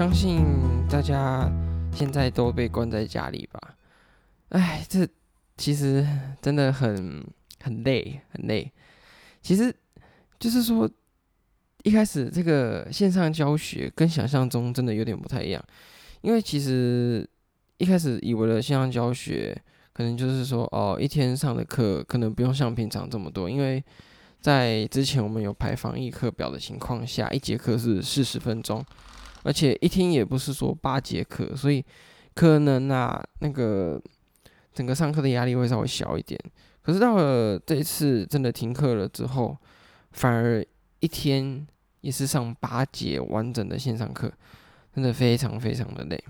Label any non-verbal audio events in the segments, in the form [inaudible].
相信大家现在都被关在家里吧？哎，这其实真的很很累，很累。其实就是说，一开始这个线上教学跟想象中真的有点不太一样，因为其实一开始以为的线上教学，可能就是说哦，一天上的课可能不用像平常这么多，因为。在之前我们有排防疫课表的情况下，一节课是四十分钟，而且一天也不是说八节课，所以可能啊，那个整个上课的压力会稍微小一点。可是到了这一次真的停课了之后，反而一天也是上八节完整的线上课，真的非常非常的累。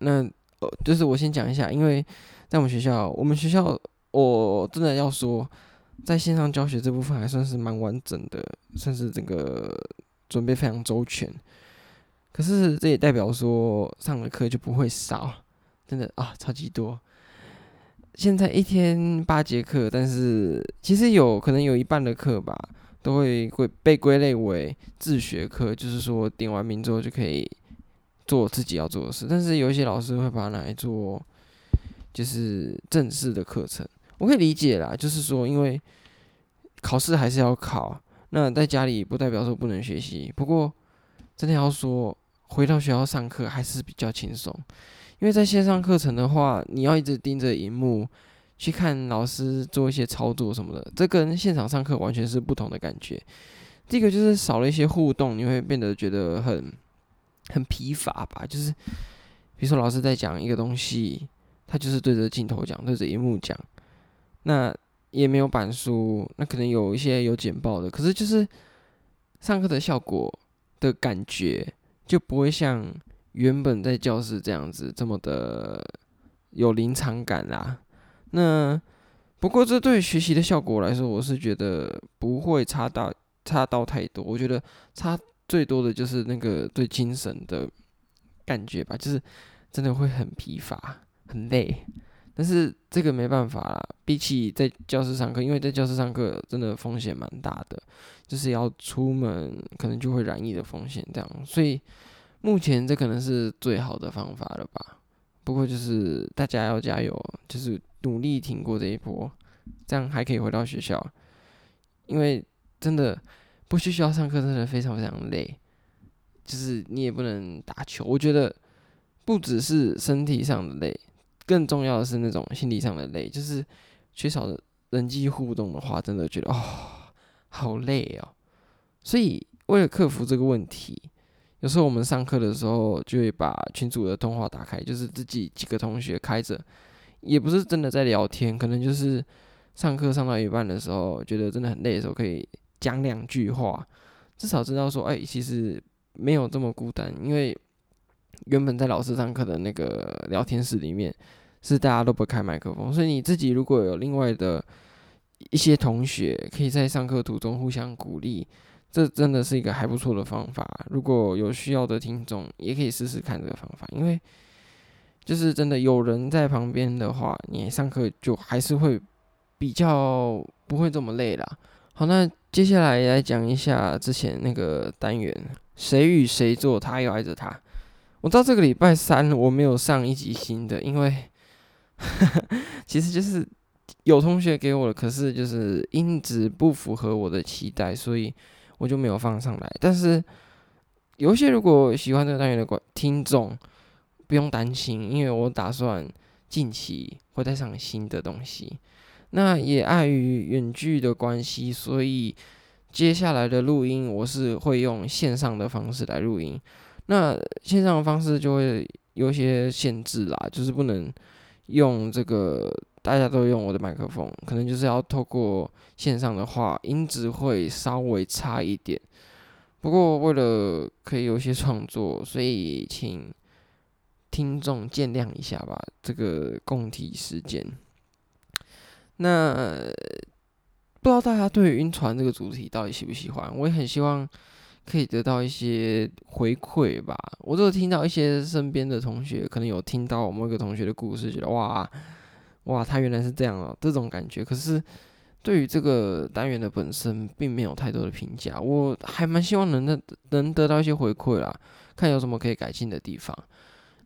那呃，就是我先讲一下，因为在我们学校，我们学校我真的要说。在线上教学这部分还算是蛮完整的，算是整个准备非常周全。可是这也代表说上的课就不会少，真的啊，超级多。现在一天八节课，但是其实有可能有一半的课吧，都会归被归类为自学课，就是说点完名之后就可以做自己要做的事。但是有一些老师会把它拿来做，就是正式的课程。我可以理解啦，就是说，因为考试还是要考，那在家里不代表说不能学习。不过，真的要说，回到学校上课还是比较轻松，因为在线上课程的话，你要一直盯着荧幕去看老师做一些操作什么的，这跟现场上课完全是不同的感觉。第一个就是少了一些互动，你会变得觉得很很疲乏吧？就是比如说老师在讲一个东西，他就是对着镜头讲，对着荧幕讲。那也没有板书，那可能有一些有简报的，可是就是上课的效果的感觉就不会像原本在教室这样子这么的有临场感啦。那不过这对学习的效果来说，我是觉得不会差到差到太多。我觉得差最多的就是那个对精神的感觉吧，就是真的会很疲乏、很累。但是这个没办法啦，比起在教室上课，因为在教室上课真的风险蛮大的，就是要出门可能就会染疫的风险这样，所以目前这可能是最好的方法了吧。不过就是大家要加油，就是努力挺过这一波，这样还可以回到学校，因为真的不去学校上课真的非常非常累，就是你也不能打球，我觉得不只是身体上的累。更重要的是那种心理上的累，就是缺少人际互动的话，真的觉得哦，好累哦。所以为了克服这个问题，有时候我们上课的时候就会把群组的通话打开，就是自己几个同学开着，也不是真的在聊天，可能就是上课上到一半的时候，觉得真的很累的时候，可以讲两句话，至少知道说，哎，其实没有这么孤单，因为。原本在老师上课的那个聊天室里面，是大家都不开麦克风，所以你自己如果有另外的一些同学，可以在上课途中互相鼓励，这真的是一个还不错的方法。如果有需要的听众，也可以试试看这个方法，因为就是真的有人在旁边的话，你上课就还是会比较不会这么累啦。好，那接下来来讲一下之前那个单元，谁与谁做，他又爱着他。我知道这个礼拜三我没有上一集新的，因为 [laughs] 其实就是有同学给我的，可是就是音质不符合我的期待，所以我就没有放上来。但是有一些如果喜欢这个单元的观听众，不用担心，因为我打算近期会再上新的东西。那也碍于远距的关系，所以接下来的录音我是会用线上的方式来录音。那线上的方式就会有些限制啦，就是不能用这个大家都用我的麦克风，可能就是要透过线上的话，音质会稍微差一点。不过为了可以有一些创作，所以请听众见谅一下吧，这个共体时间。那不知道大家对于晕船这个主题到底喜不喜欢？我也很希望。可以得到一些回馈吧。我就听到一些身边的同学，可能有听到我某个同学的故事，觉得哇哇，他原来是这样哦，这种感觉。可是对于这个单元的本身，并没有太多的评价。我还蛮希望能能得到一些回馈啦。看有什么可以改进的地方。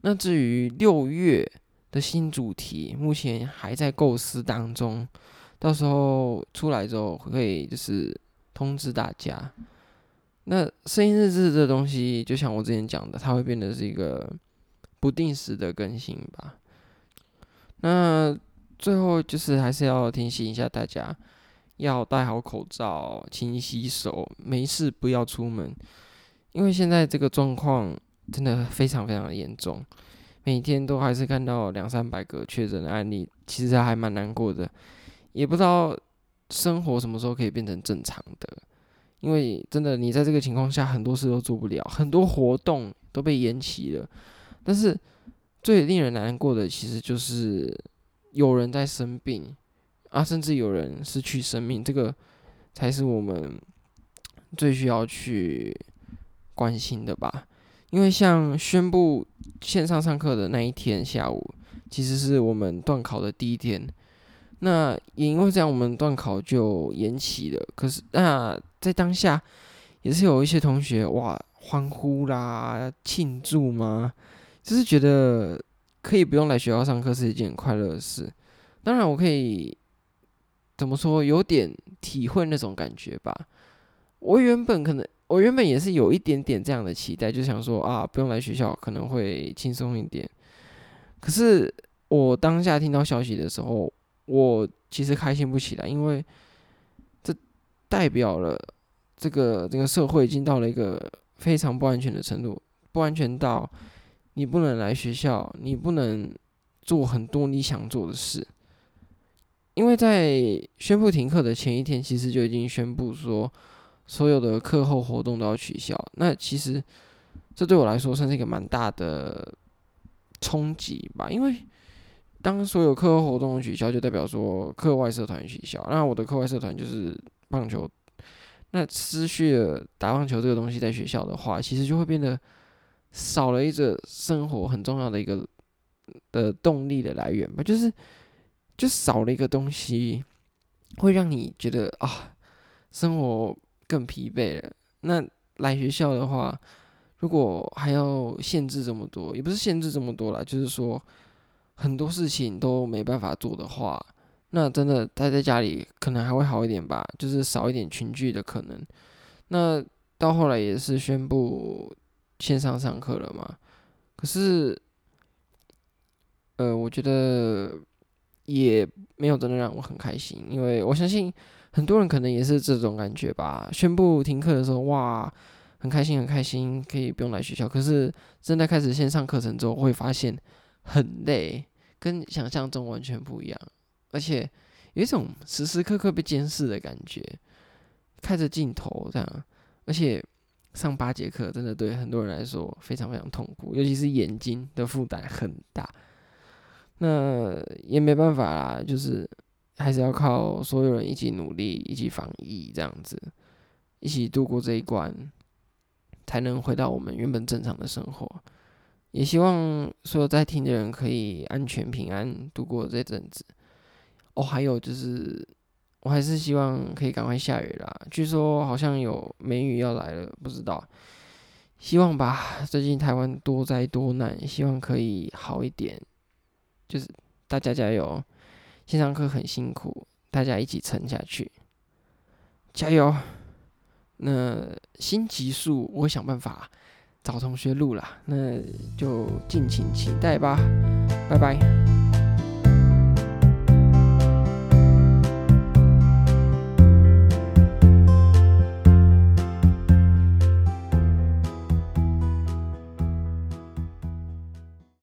那至于六月的新主题，目前还在构思当中，到时候出来之后会就是通知大家。那声音日志这东西，就像我之前讲的，它会变得是一个不定时的更新吧。那最后就是还是要提醒一下大家，要戴好口罩，勤洗手，没事不要出门，因为现在这个状况真的非常非常的严重，每天都还是看到两三百个确诊的案例，其实还蛮难过的，也不知道生活什么时候可以变成正常的，因为真的你在这个情况下，很多事都做不了，很多活动都被延期了，但是最令人难过的其实就是。有人在生病啊，甚至有人失去生命，这个才是我们最需要去关心的吧。因为像宣布线上上课的那一天下午，其实是我们段考的第一天。那也因为这样，我们段考就延期了。可是那在当下，也是有一些同学哇欢呼啦、庆祝吗？就是觉得。可以不用来学校上课是一件很快乐的事。当然，我可以怎么说，有点体会那种感觉吧。我原本可能，我原本也是有一点点这样的期待，就想说啊，不用来学校可能会轻松一点。可是我当下听到消息的时候，我其实开心不起来，因为这代表了这个这个社会已经到了一个非常不安全的程度，不安全到。你不能来学校，你不能做很多你想做的事，因为在宣布停课的前一天，其实就已经宣布说所有的课后活动都要取消。那其实这对我来说算是一个蛮大的冲击吧，因为当所有课后活动取消，就代表说课外社团取消。那我的课外社团就是棒球，那失去了打棒球这个东西在学校的话，其实就会变得。少了一个生活很重要的一个的动力的来源吧，就是就少了一个东西，会让你觉得啊，生活更疲惫了。那来学校的话，如果还要限制这么多，也不是限制这么多啦，就是说很多事情都没办法做的话，那真的待在家里可能还会好一点吧，就是少一点群聚的可能。那到后来也是宣布。线上上课了嘛？可是，呃，我觉得也没有真的让我很开心，因为我相信很多人可能也是这种感觉吧。宣布停课的时候，哇，很开心，很开心，可以不用来学校。可是真的开始线上课程之后，会发现很累，跟想象中完全不一样，而且有一种时时刻刻被监视的感觉，看着镜头这样，而且。上八节课真的对很多人来说非常非常痛苦，尤其是眼睛的负担很大。那也没办法啦，就是还是要靠所有人一起努力，一起防疫，这样子一起度过这一关，才能回到我们原本正常的生活。也希望所有在听的人可以安全平安度过这阵子。哦，还有就是。我还是希望可以赶快下雨啦。据说好像有梅雨要来了，不知道。希望吧。最近台湾多灾多难，希望可以好一点。就是大家加油，线上课很辛苦，大家一起撑下去，加油。那新集数我想办法找同学录了，那就敬请期待吧。拜拜。